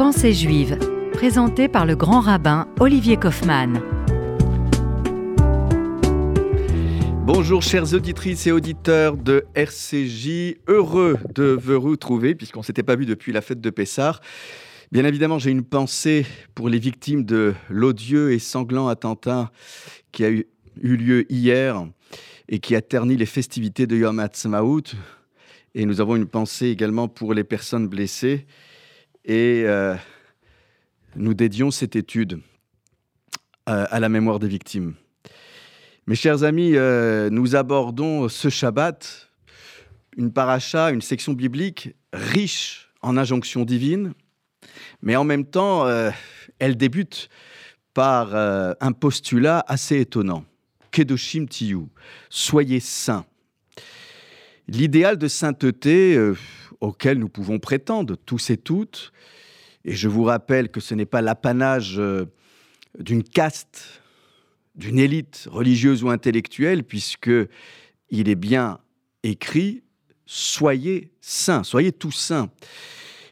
Pensée juive, présentée par le grand rabbin Olivier Kaufmann. Bonjour chères auditrices et auditeurs de RCJ, heureux de vous retrouver puisqu'on ne s'était pas vu depuis la fête de Pessard. Bien évidemment, j'ai une pensée pour les victimes de l'odieux et sanglant attentat qui a eu, lieu hier et qui a terni les festivités de Yom Ha'atzmaut. Et nous avons une pensée également pour les personnes blessées. Et euh, nous dédions cette étude euh, à la mémoire des victimes. Mes chers amis, euh, nous abordons ce Shabbat une paracha, une section biblique riche en injonctions divines, mais en même temps, elle débute par un postulat assez étonnant. Kedoshim Tiyu, soyez saints. L'idéal de sainteté auquel nous pouvons prétendre tous et toutes, et je vous rappelle que ce n'est pas l'apanage euh, d'une caste, d'une élite religieuse ou intellectuelle, puisque il est bien écrit soyez saints, soyez tous saints.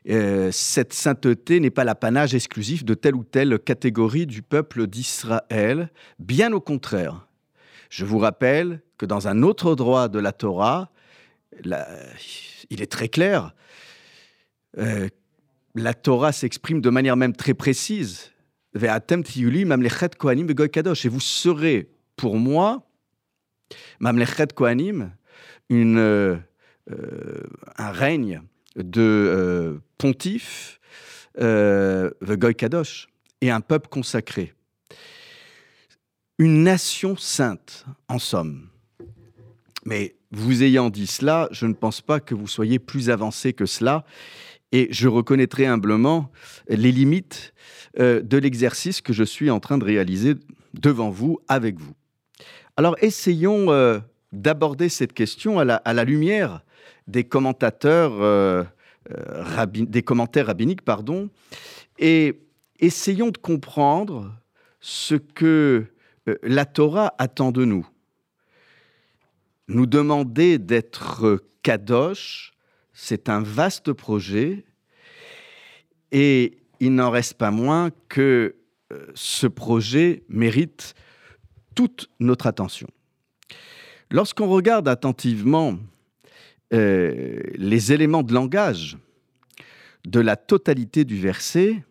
Euh, cette sainteté n'est pas l'apanage exclusif de telle ou telle catégorie du peuple d'Israël, bien au contraire. Je vous rappelle que dans un autre droit de la Torah, il est très clair, euh, la Torah s'exprime de manière même très précise. Et vous serez pour moi, Mamlechet Kohanim, euh, un règne de euh, pontife, euh, Kadosh, et un peuple consacré une nation sainte, en somme. Mais vous ayant dit cela, je ne pense pas que vous soyez plus avancé que cela, et je reconnaîtrai humblement les limites euh, de l'exercice que je suis en train de réaliser devant vous, avec vous. Alors essayons euh, d'aborder cette question à la, lumière des commentateurs, euh, des commentaires rabbiniques, pardon, et essayons de comprendre ce que la Torah attend de nous. Nous demander d'être kadosh, c'est un vaste projet et il n'en reste pas moins que euh, ce projet mérite toute notre attention. Lorsqu'on regarde attentivement euh, les éléments de langage de la totalité du verset,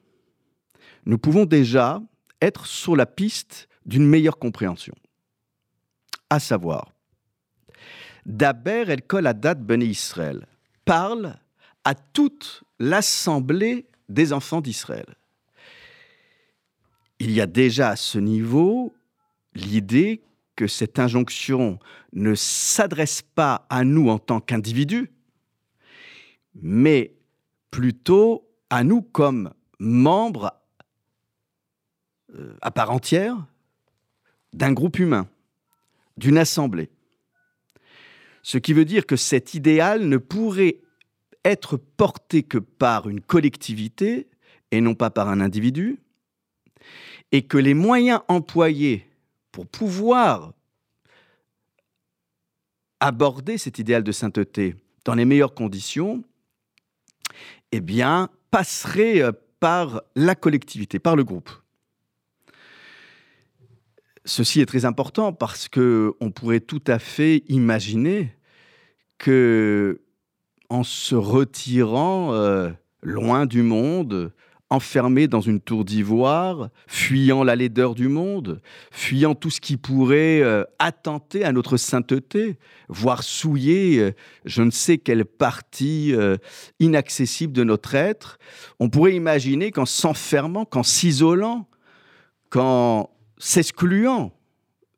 nous pouvons déjà être sur la piste d'une meilleure compréhension. À savoir, Daber el Kol Adat Ben Israël parle à toute l'assemblée des enfants d'Israël. Il y a déjà à ce niveau l'idée que cette injonction ne s'adresse pas à nous en tant qu'individus, mais plutôt à nous comme membres euh, à part entière d'un groupe humain, d'une assemblée. Ce qui veut dire que cet idéal ne pourrait être porté que par une collectivité et non pas par un individu, et que les moyens employés pour pouvoir aborder cet idéal de sainteté dans les meilleures conditions, eh bien, passeraient euh, par la collectivité, par le groupe. Ceci est très important parce que on pourrait tout à fait imaginer que en se retirant euh, loin du monde, enfermé dans une tour d'ivoire, fuyant la laideur du monde, fuyant tout ce qui pourrait euh, attenter à notre sainteté, voire souiller euh, je ne sais quelle partie inaccessible de notre être, on pourrait imaginer qu'en s'enfermant, qu'en s'isolant, qu'en s'excluant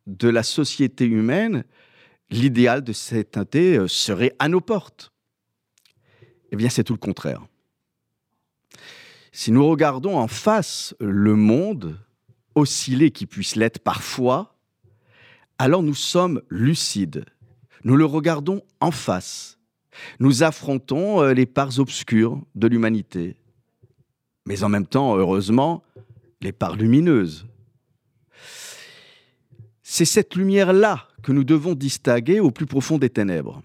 de la société humaine, l'idéal de cette sainteté euh, serait à nos portes. Eh bien, c'est tout le contraire. Si nous regardons en face le monde, oscillé qui puisse l'être parfois, alors nous sommes lucides. Nous le regardons en face. Nous affrontons euh, les parts obscures de l'humanité, mais en même temps, heureusement, les parts lumineuses. C'est cette lumière-là que nous devons distinguer au plus profond des ténèbres.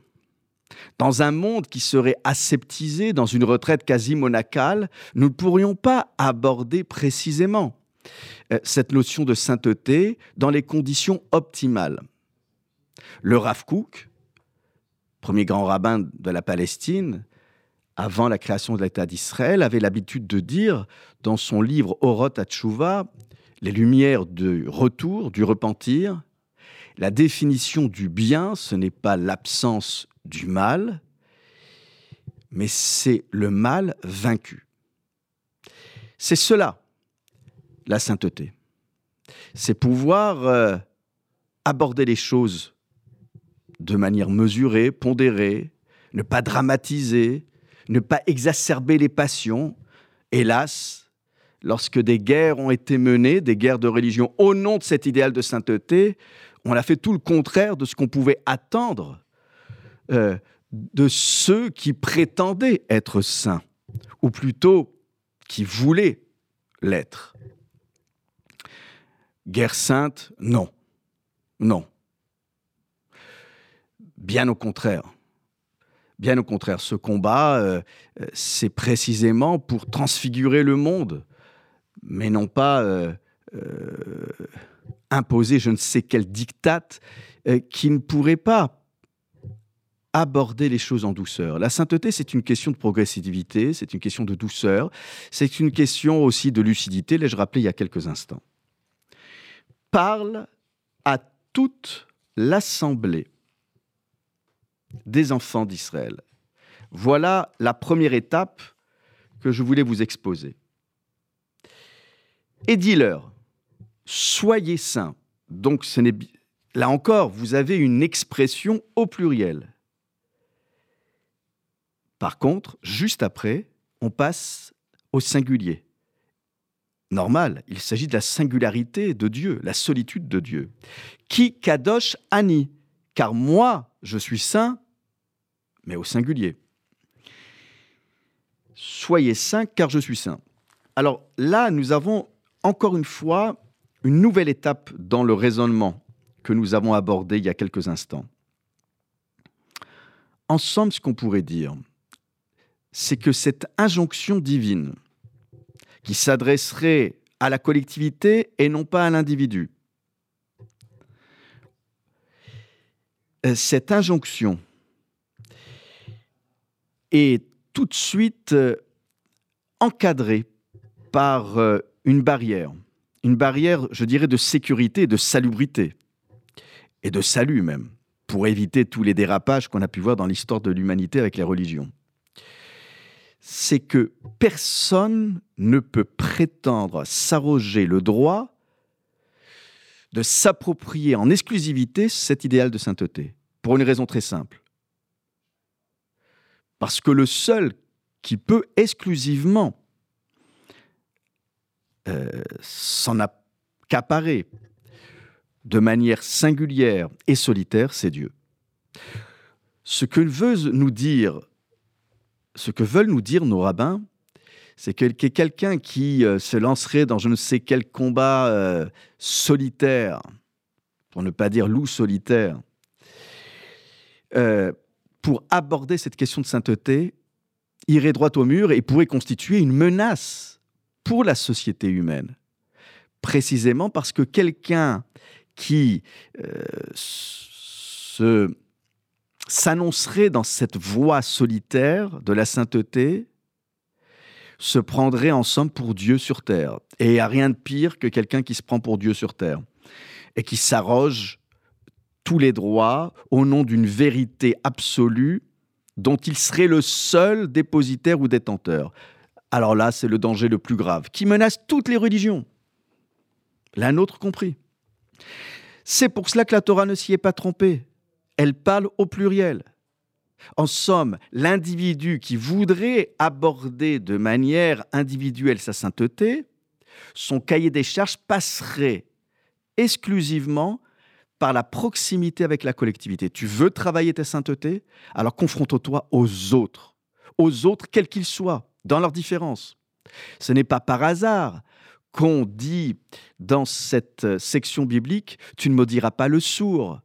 Dans un monde qui serait aseptisé, dans une retraite quasi monacale, nous ne pourrions pas aborder précisément euh, cette notion de sainteté dans les conditions optimales. Le Rav Kook, premier grand rabbin de la Palestine, avant la création de l'État d'Israël, avait l'habitude de dire dans son livre Oroth Hatshuva, Les Lumières du retour, du repentir, la définition du bien, ce n'est pas l'absence du mal, mais c'est le mal vaincu. C'est cela, la sainteté. C'est pouvoir euh, aborder les choses de manière mesurée, pondérée, ne pas dramatiser, ne pas exacerber les passions. Hélas, lorsque des guerres ont été menées, des guerres de religion, au nom de cet idéal de sainteté, on a fait tout le contraire de ce qu'on pouvait attendre euh, de ceux qui prétendaient être saints, ou plutôt qui voulaient l'être. Guerre sainte, non. Non. Bien au contraire. Bien au contraire, ce combat, euh, euh, c'est précisément pour transfigurer le monde, mais non pas imposer je ne sais quel diktat qui ne pourrait pas aborder les choses en douceur. La sainteté, c'est une question de progressivité, c'est une question de douceur, c'est une question aussi de lucidité, l'ai-je rappelé il y a quelques instants. Parle à toute l'assemblée des enfants d'Israël. Voilà la première étape que je voulais vous exposer. Et dis-leur, soyez saints. Donc, là encore, vous avez une expression au pluriel. Par contre, juste après, on passe au singulier. Normal, il s'agit de la singularité de Dieu, la solitude de Dieu. Qui kadosh ani, car moi je suis saint, mais au singulier. Soyez saints car je suis saint. Alors là, nous avons encore une fois une nouvelle étape dans le raisonnement que nous avons abordé il y a quelques instants. Ensemble, ce qu'on pourrait dire, c'est que cette injonction divine, qui s'adresserait à la collectivité et non pas à l'individu, euh, cette injonction est tout de suite euh, encadrée par euh, une barrière, une barrière, je dirais, de sécurité, de salubrité, et de salut même, pour éviter tous les dérapages qu'on a pu voir dans l'histoire de l'humanité avec les religions c'est que personne ne peut prétendre s'arroger le droit de s'approprier en exclusivité cet idéal de sainteté, pour une raison très simple. Parce que le seul qui peut exclusivement s'en accaparer de manière singulière et solitaire, c'est Dieu. Ce que veut nous dire ce que veulent nous dire nos rabbins, c'est que quelqu'un qui euh, se lancerait dans je ne sais quel combat euh, solitaire, pour ne pas dire loup solitaire, euh, pour aborder cette question de sainteté, irait droit au mur et pourrait constituer une menace pour la société humaine. Précisément parce que quelqu'un qui se s'annoncerait dans cette voie solitaire de la sainteté, se prendrait en somme pour Dieu sur terre. Et il n'y a rien de pire que quelqu'un qui se prend pour Dieu sur terre et qui s'arroge tous les droits au nom d'une vérité absolue dont il serait le seul dépositaire ou détenteur. Alors là, c'est le danger le plus grave, qui menace toutes les religions, la nôtre compris. C'est pour cela que la Torah ne s'y est pas trompée elle parle au pluriel. En somme, l'individu qui voudrait aborder de manière individuelle sa sainteté, son cahier des charges passerait exclusivement par la proximité avec la collectivité. Tu veux travailler ta sainteté? Alors confronte-toi aux autres, aux autres quels qu'ils soient, dans leurs différences. Ce n'est pas par hasard qu'on dit dans cette section biblique, tu ne maudiras pas le sourd,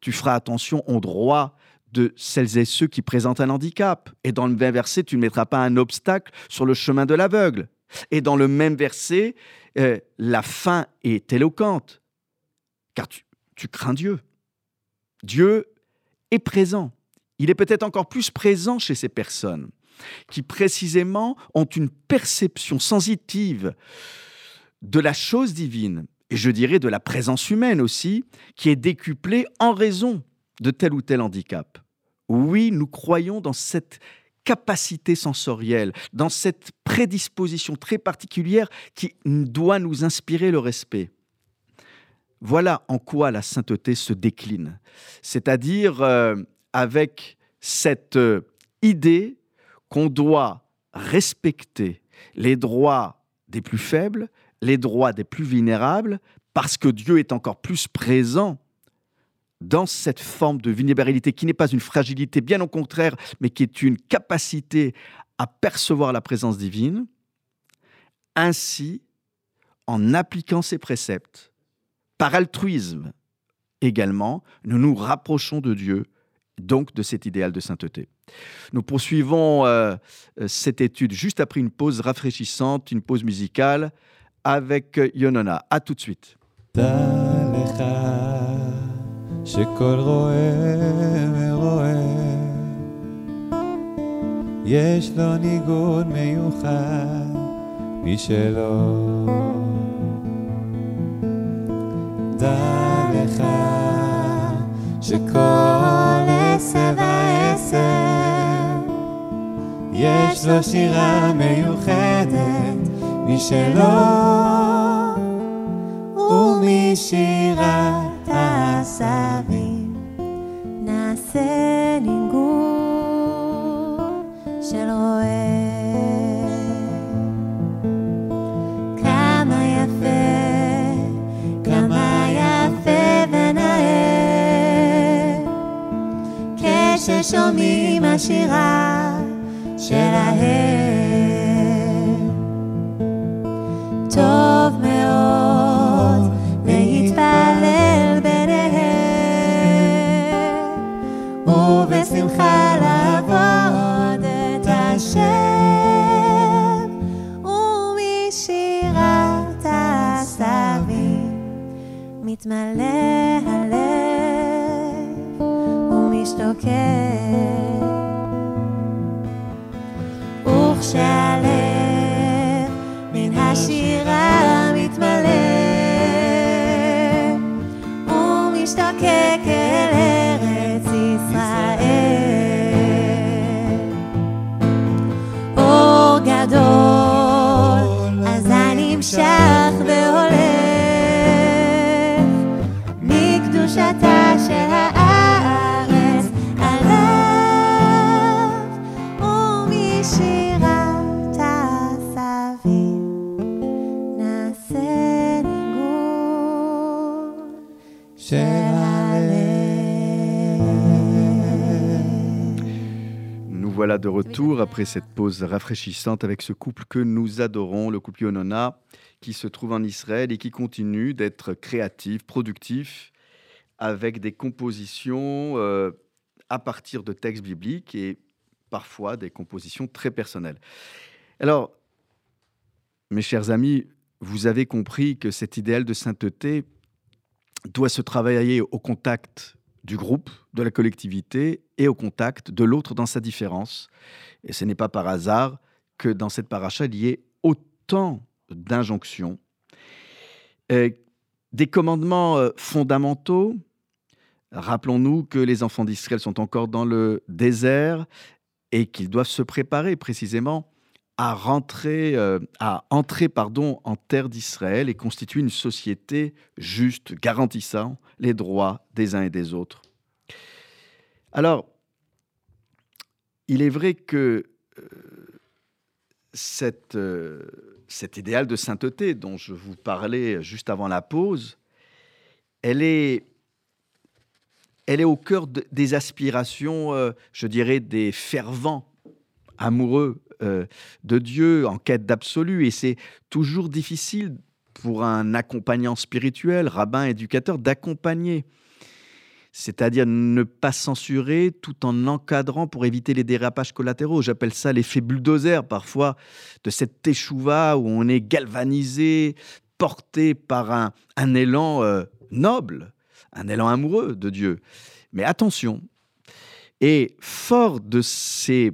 tu feras attention au droit de celles et ceux qui présentent un handicap. Et dans le même verset, tu ne mettras pas un obstacle sur le chemin de l'aveugle. Et dans le même verset, euh, la fin est éloquente, car tu crains Dieu. Dieu est présent. Il est peut-être encore plus présent chez ces personnes qui précisément ont une perception sensitive de la chose divine, et je dirais de la présence humaine aussi, qui est décuplée en raison de tel ou tel handicap. Oui, nous croyons dans cette capacité sensorielle, dans cette prédisposition très particulière qui doit nous inspirer le respect. Voilà en quoi la sainteté se décline, c'est-à-dire euh, avec cette euh, idée qu'on doit respecter les droits des plus faibles, les droits des plus vulnérables, parce que Dieu est encore plus présent dans cette forme de vulnérabilité qui n'est pas une fragilité, bien au contraire, mais qui est une capacité à percevoir la présence divine. Ainsi, en appliquant ces préceptes, par altruisme également, nous nous rapprochons de Dieu, donc de cet idéal de sainteté. Nous poursuivons euh, euh, cette étude juste après une pause rafraîchissante, une pause musicale avec Yonona. À tout de suite. שכל רואה ורואה יש לו ניגון מיוחד משלו. דע לך שכל עשר ועשר יש לו שירה מיוחדת משלו ומשירת העשבים נעשה מתמלא הלב ומשתוקק. וכשהלב מן השירה מתמלא ומשתוקק Nous voilà de retour après cette pause rafraîchissante avec ce couple que nous adorons, le couple Yonona, qui se trouve en Israël et qui continue d'être créatif, productif, avec des compositions euh, à partir de textes bibliques et parfois des compositions très personnelles. Alors, mes chers amis, vous avez compris que cet idéal de sainteté doit se travailler au contact du groupe, de la collectivité et au contact de l'autre dans sa différence. Et ce n'est pas par hasard que dans cette paracha, il y ait autant d'injonctions, des commandements euh, fondamentaux. Rappelons-nous que les enfants d'Israël sont encore dans le désert et qu'ils doivent se préparer précisément à rentrer, euh, à entrer pardon, en terre d'Israël et constituer une société juste, garantissant les droits des uns et des autres. Alors, il est vrai que euh, cette, euh, cet idéal de sainteté dont je vous parlais juste avant la pause, elle est, elle est au cœur de- des aspirations, euh, je dirais, des fervents amoureux euh, de Dieu en quête d'absolu. Et c'est toujours difficile pour un accompagnant spirituel, rabbin, éducateur, d'accompagner c'est-à-dire ne pas censurer tout en encadrant pour éviter les dérapages collatéraux. J'appelle ça l'effet bulldozer parfois de cette échouva où on est galvanisé, porté par un, un élan euh, noble, un élan amoureux de Dieu. Mais attention, et fort de ces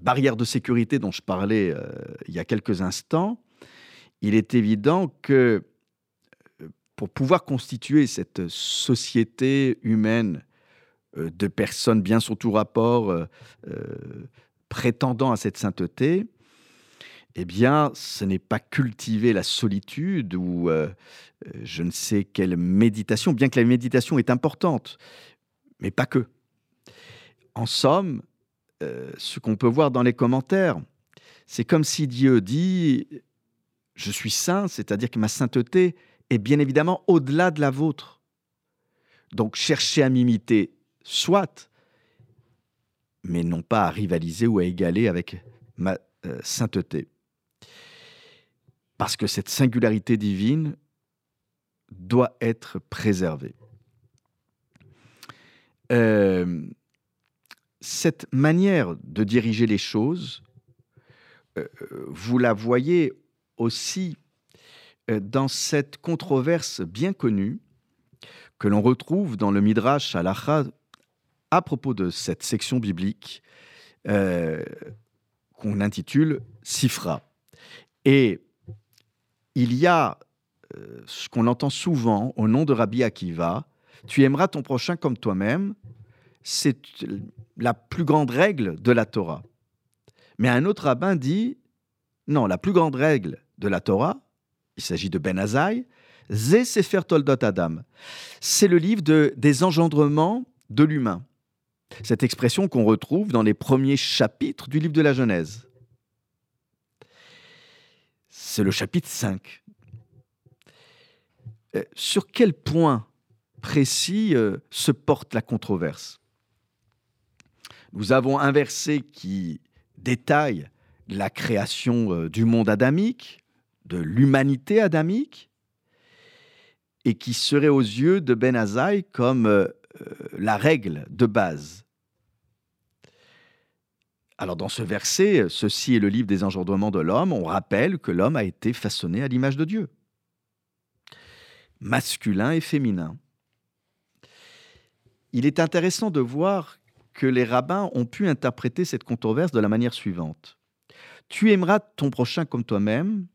barrières de sécurité dont je parlais euh, il y a quelques instants, il est évident que pour pouvoir constituer cette société humaine euh, de personnes bien sur tout rapport euh, euh, prétendant à cette sainteté, eh bien, ce n'est pas cultiver la solitude ou je ne sais quelle méditation, bien que la méditation est importante, mais pas que. En somme, ce qu'on peut voir dans les commentaires, c'est comme si Dieu dit, je suis saint, c'est-à-dire que ma sainteté est bien évidemment au-delà de la vôtre. Donc chercher à m'imiter, soit, mais non pas à rivaliser ou à égaler avec ma euh, sainteté. Parce que cette singularité divine doit être préservée. Euh, cette manière de diriger les choses, euh, vous la voyez aussi euh, dans cette controverse bien connue que l'on retrouve dans le Midrash Halacha à propos de cette section biblique euh, qu'on intitule Sifra. Et il y a ce qu'on entend souvent au nom de Rabbi Akiva, tu aimeras ton prochain comme toi-même, c'est la plus grande règle de la Torah. Mais un autre rabbin dit, non, la plus grande règle de la Torah, il s'agit de Ben Azaï, Zé Sefer Toldot Adam. C'est le livre de, des engendrements de l'humain. Cette expression qu'on retrouve dans les premiers chapitres du livre de la Genèse. C'est le chapitre 5. Euh, sur quel point précis euh, se porte la controverse? Nous avons un verset qui détaille la création euh, du monde adamique, de l'humanité adamique et qui serait aux yeux de Ben Azaï comme euh, la règle de base. Alors dans ce verset, ceci est le livre des engendrements de l'homme, on rappelle que l'homme a été façonné à l'image de Dieu, masculin et féminin. Il est intéressant de voir que les rabbins ont pu interpréter cette controverse de la manière suivante. Tu aimeras ton prochain comme toi-même,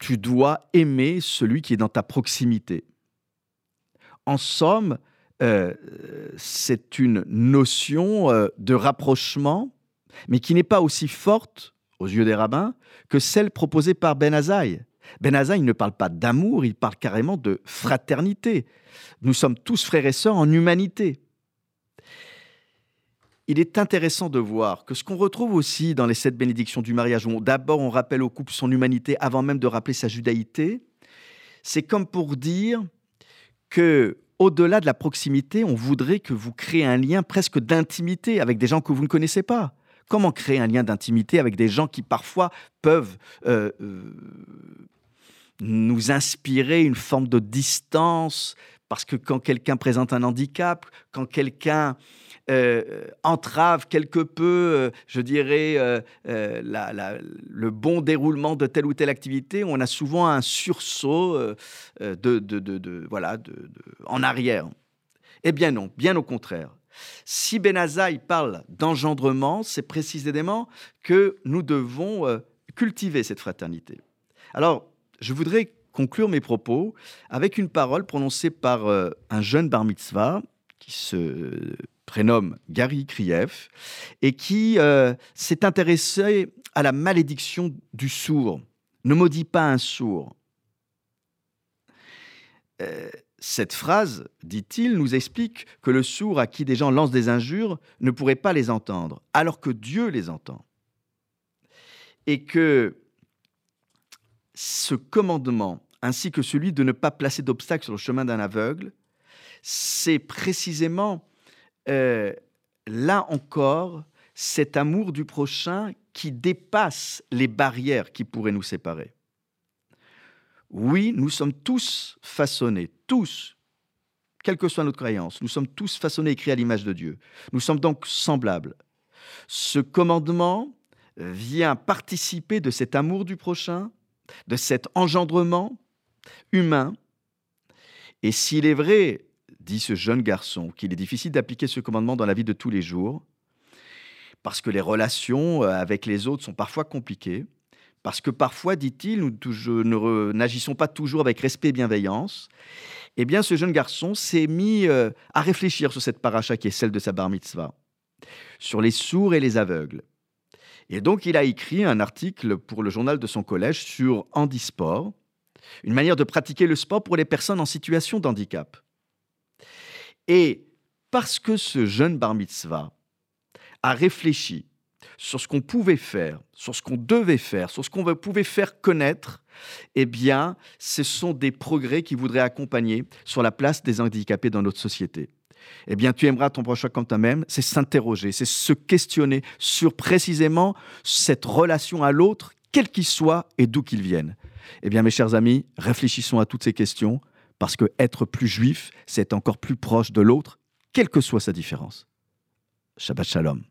tu dois aimer celui qui est dans ta proximité. En somme, euh, c'est une notion euh, de rapprochement, mais qui n'est pas aussi forte, aux yeux des rabbins, que celle proposée par Ben Azaï. Ben Azaï ne parle pas d'amour, il parle carrément de fraternité. Nous sommes tous frères et sœurs en humanité il est intéressant de voir que ce qu'on retrouve aussi dans les sept bénédictions du mariage, où d'abord on rappelle au couple son humanité avant même de rappeler sa judaïté, c'est comme pour dire que au-delà de la proximité, on voudrait que vous créez un lien presque d'intimité avec des gens que vous ne connaissez pas. Comment créer un lien d'intimité avec des gens qui parfois peuvent euh, euh, nous inspirer une forme de distance? Parce que quand quelqu'un présente un handicap, quand quelqu'un euh, entrave quelque peu, euh, je dirais, euh, le bon déroulement de telle ou telle activité, on a souvent un sursaut de, voilà, en arrière. Eh bien non, bien au contraire. Si Benazaï parle d'engendrement, c'est précisément que nous devons cultiver cette fraternité. Alors, je voudrais conclure mes propos avec une parole prononcée par un jeune bar mitzvah qui se prénomme Gary Kriev, et qui euh, s'est intéressé à la malédiction du sourd. Ne maudis pas un sourd. Euh, cette phrase, dit-il, nous explique que le sourd à qui des gens lancent des injures ne pourrait pas les entendre, alors que Dieu les entend. Et que ce commandement, ainsi que celui de ne pas placer d'obstacles sur le chemin d'un aveugle, c'est précisément euh, là encore, cet amour du prochain qui dépasse les barrières qui pourraient nous séparer. Oui, nous sommes tous façonnés, tous, quelle que soit notre croyance, nous sommes tous façonnés et créés à l'image de Dieu. Nous sommes donc semblables. Ce commandement vient participer de cet amour du prochain, de cet engendrement humain. Et s'il est vrai, dit ce jeune garçon, qu'il est difficile d'appliquer ce commandement dans la vie de tous les jours, parce que les relations euh, avec les autres sont parfois compliquées, parce que parfois, dit-il, nous n'agissons pas toujours avec respect et bienveillance, eh bien, ce jeune garçon s'est mis euh, à réfléchir sur cette paracha qui est celle de sa bar mitzvah, sur les sourds et les aveugles. Et donc, il a écrit un article pour le journal de son collège sur handisport, une manière de pratiquer le sport pour les personnes en situation de handicap. Et parce que ce jeune bar mitzvah a réfléchi sur ce qu'on pouvait faire, sur ce qu'on devait faire, sur ce qu'on pouvait faire connaître, eh bien, ce sont des progrès qui voudraient accompagner sur la place des handicapés dans notre société. Eh bien, tu aimeras ton prochain comme toi-même, c'est s'interroger, c'est se questionner sur précisément cette relation à l'autre, quel qu'il soit et d'où qu'il vienne. Eh bien, mes chers amis, réfléchissons à toutes ces questions, parce que être plus juif, c'est encore plus proche de l'autre, quelle que soit sa différence. Shabbat Shalom.